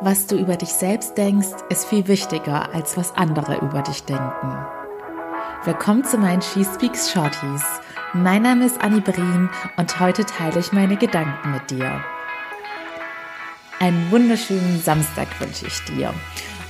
Was du über dich selbst denkst, ist viel wichtiger, als was andere über dich denken. Willkommen zu meinen She Speaks Shorties. Mein Name ist Annie Brien und heute teile ich meine Gedanken mit dir. Einen wunderschönen Samstag wünsche ich dir.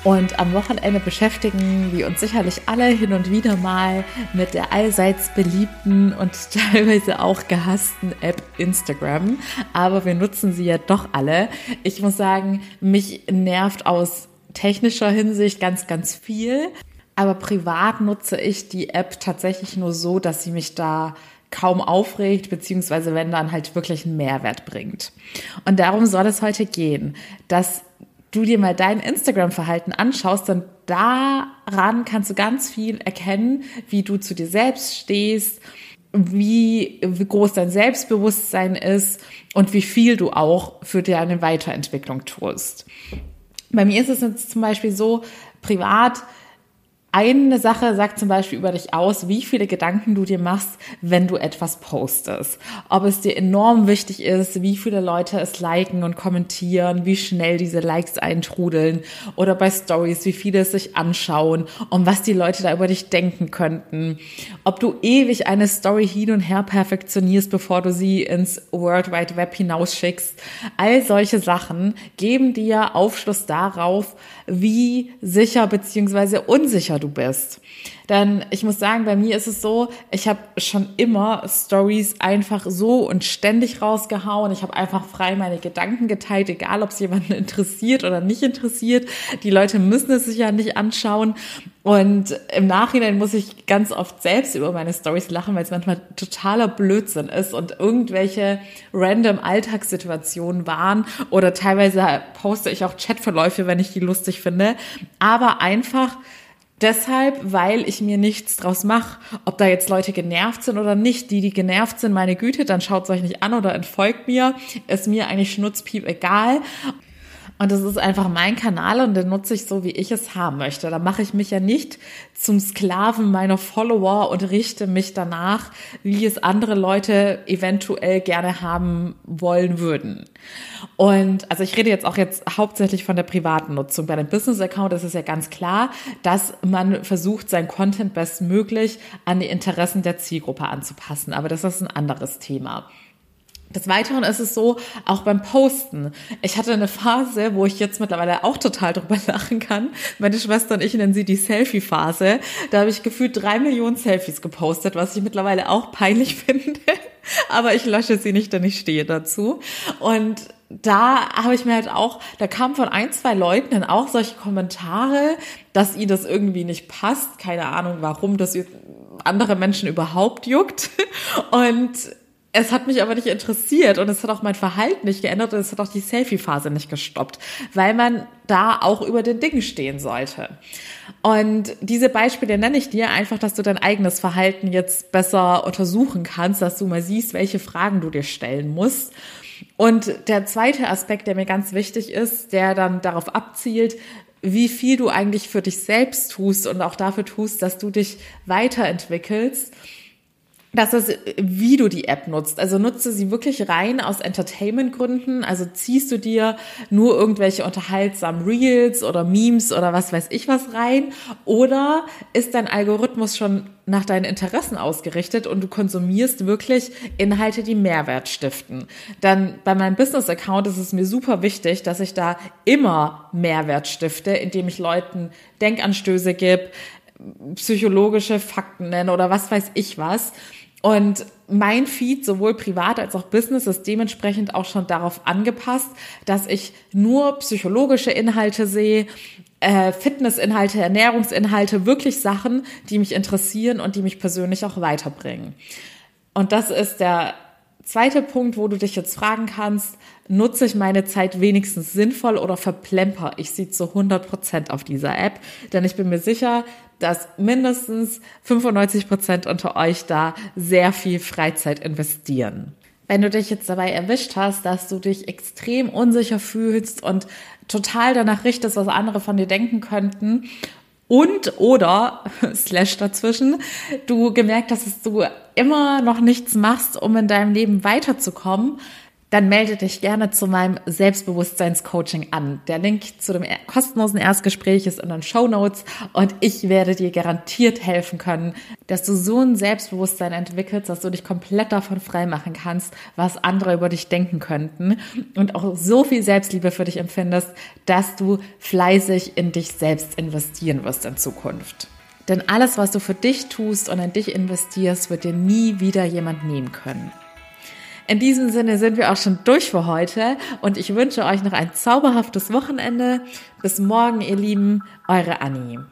Und am Wochenende beschäftigen wir uns sicherlich alle hin und wieder mal mit der allseits beliebten und teilweise auch gehassten App Instagram. Aber wir nutzen sie ja doch alle. Ich muss sagen, mich nervt aus technischer Hinsicht ganz, ganz viel. Aber privat nutze ich die App tatsächlich nur so, dass sie mich da kaum aufregt, beziehungsweise wenn dann halt wirklich einen Mehrwert bringt. Und darum soll es heute gehen, dass du dir mal dein Instagram-Verhalten anschaust, dann daran kannst du ganz viel erkennen, wie du zu dir selbst stehst, wie, wie groß dein Selbstbewusstsein ist und wie viel du auch für deine Weiterentwicklung tust. Bei mir ist es jetzt zum Beispiel so, privat eine Sache sagt zum Beispiel über dich aus, wie viele Gedanken du dir machst, wenn du etwas postest. Ob es dir enorm wichtig ist, wie viele Leute es liken und kommentieren, wie schnell diese Likes eintrudeln oder bei Stories, wie viele es sich anschauen und was die Leute da über dich denken könnten. Ob du ewig eine Story hin und her perfektionierst, bevor du sie ins World Wide Web hinausschickst. All solche Sachen geben dir Aufschluss darauf, wie sicher beziehungsweise unsicher du bist. Denn ich muss sagen, bei mir ist es so, ich habe schon immer Stories einfach so und ständig rausgehauen. Ich habe einfach frei meine Gedanken geteilt, egal ob es jemanden interessiert oder nicht interessiert. Die Leute müssen es sich ja nicht anschauen. Und im Nachhinein muss ich ganz oft selbst über meine Stories lachen, weil es manchmal totaler Blödsinn ist und irgendwelche random Alltagssituationen waren oder teilweise poste ich auch Chatverläufe, wenn ich die lustig finde. Aber einfach Deshalb, weil ich mir nichts draus mache, ob da jetzt Leute genervt sind oder nicht. Die, die genervt sind, meine Güte, dann schaut es euch nicht an oder entfolgt mir. Ist mir eigentlich schnutzpiep egal. Und das ist einfach mein Kanal und den nutze ich so, wie ich es haben möchte. Da mache ich mich ja nicht zum Sklaven meiner Follower und richte mich danach, wie es andere Leute eventuell gerne haben wollen würden. Und also ich rede jetzt auch jetzt hauptsächlich von der privaten Nutzung. Bei dem Business-Account ist es ja ganz klar, dass man versucht, sein Content bestmöglich an die Interessen der Zielgruppe anzupassen. Aber das ist ein anderes Thema. Des Weiteren ist es so, auch beim Posten. Ich hatte eine Phase, wo ich jetzt mittlerweile auch total drüber lachen kann. Meine Schwester und ich nennen sie die Selfie-Phase. Da habe ich gefühlt drei Millionen Selfies gepostet, was ich mittlerweile auch peinlich finde. Aber ich lösche sie nicht, denn ich stehe dazu. Und da habe ich mir halt auch, da kamen von ein, zwei Leuten dann auch solche Kommentare, dass ihnen das irgendwie nicht passt. Keine Ahnung, warum das andere Menschen überhaupt juckt. Und es hat mich aber nicht interessiert und es hat auch mein Verhalten nicht geändert und es hat auch die Selfie-Phase nicht gestoppt, weil man da auch über den Dingen stehen sollte. Und diese Beispiele nenne ich dir einfach, dass du dein eigenes Verhalten jetzt besser untersuchen kannst, dass du mal siehst, welche Fragen du dir stellen musst. Und der zweite Aspekt, der mir ganz wichtig ist, der dann darauf abzielt, wie viel du eigentlich für dich selbst tust und auch dafür tust, dass du dich weiterentwickelst, dass es, wie du die App nutzt. Also nutze sie wirklich rein aus Entertainment-Gründen. Also ziehst du dir nur irgendwelche unterhaltsamen Reels oder Memes oder was weiß ich was rein? Oder ist dein Algorithmus schon nach deinen Interessen ausgerichtet und du konsumierst wirklich Inhalte, die Mehrwert stiften? Dann bei meinem Business-Account ist es mir super wichtig, dass ich da immer Mehrwert stifte, indem ich Leuten Denkanstöße gebe, psychologische Fakten nenne oder was weiß ich was. Und mein Feed, sowohl privat als auch Business, ist dementsprechend auch schon darauf angepasst, dass ich nur psychologische Inhalte sehe, äh, Fitnessinhalte, Ernährungsinhalte, wirklich Sachen, die mich interessieren und die mich persönlich auch weiterbringen. Und das ist der zweite Punkt, wo du dich jetzt fragen kannst, nutze ich meine Zeit wenigstens sinnvoll oder verplemper ich sie zu 100 Prozent auf dieser App? Denn ich bin mir sicher, dass mindestens 95 Prozent unter euch da sehr viel Freizeit investieren. Wenn du dich jetzt dabei erwischt hast, dass du dich extrem unsicher fühlst und total danach richtest, was andere von dir denken könnten und oder slash dazwischen, du gemerkt hast, dass du immer noch nichts machst, um in deinem Leben weiterzukommen, dann melde dich gerne zu meinem Selbstbewusstseinscoaching an. Der Link zu dem kostenlosen Erstgespräch ist in den Show Notes und ich werde dir garantiert helfen können, dass du so ein Selbstbewusstsein entwickelst, dass du dich komplett davon freimachen kannst, was andere über dich denken könnten und auch so viel Selbstliebe für dich empfindest, dass du fleißig in dich selbst investieren wirst in Zukunft. Denn alles, was du für dich tust und in dich investierst, wird dir nie wieder jemand nehmen können. In diesem Sinne sind wir auch schon durch für heute und ich wünsche euch noch ein zauberhaftes Wochenende. Bis morgen, ihr Lieben, eure Annie.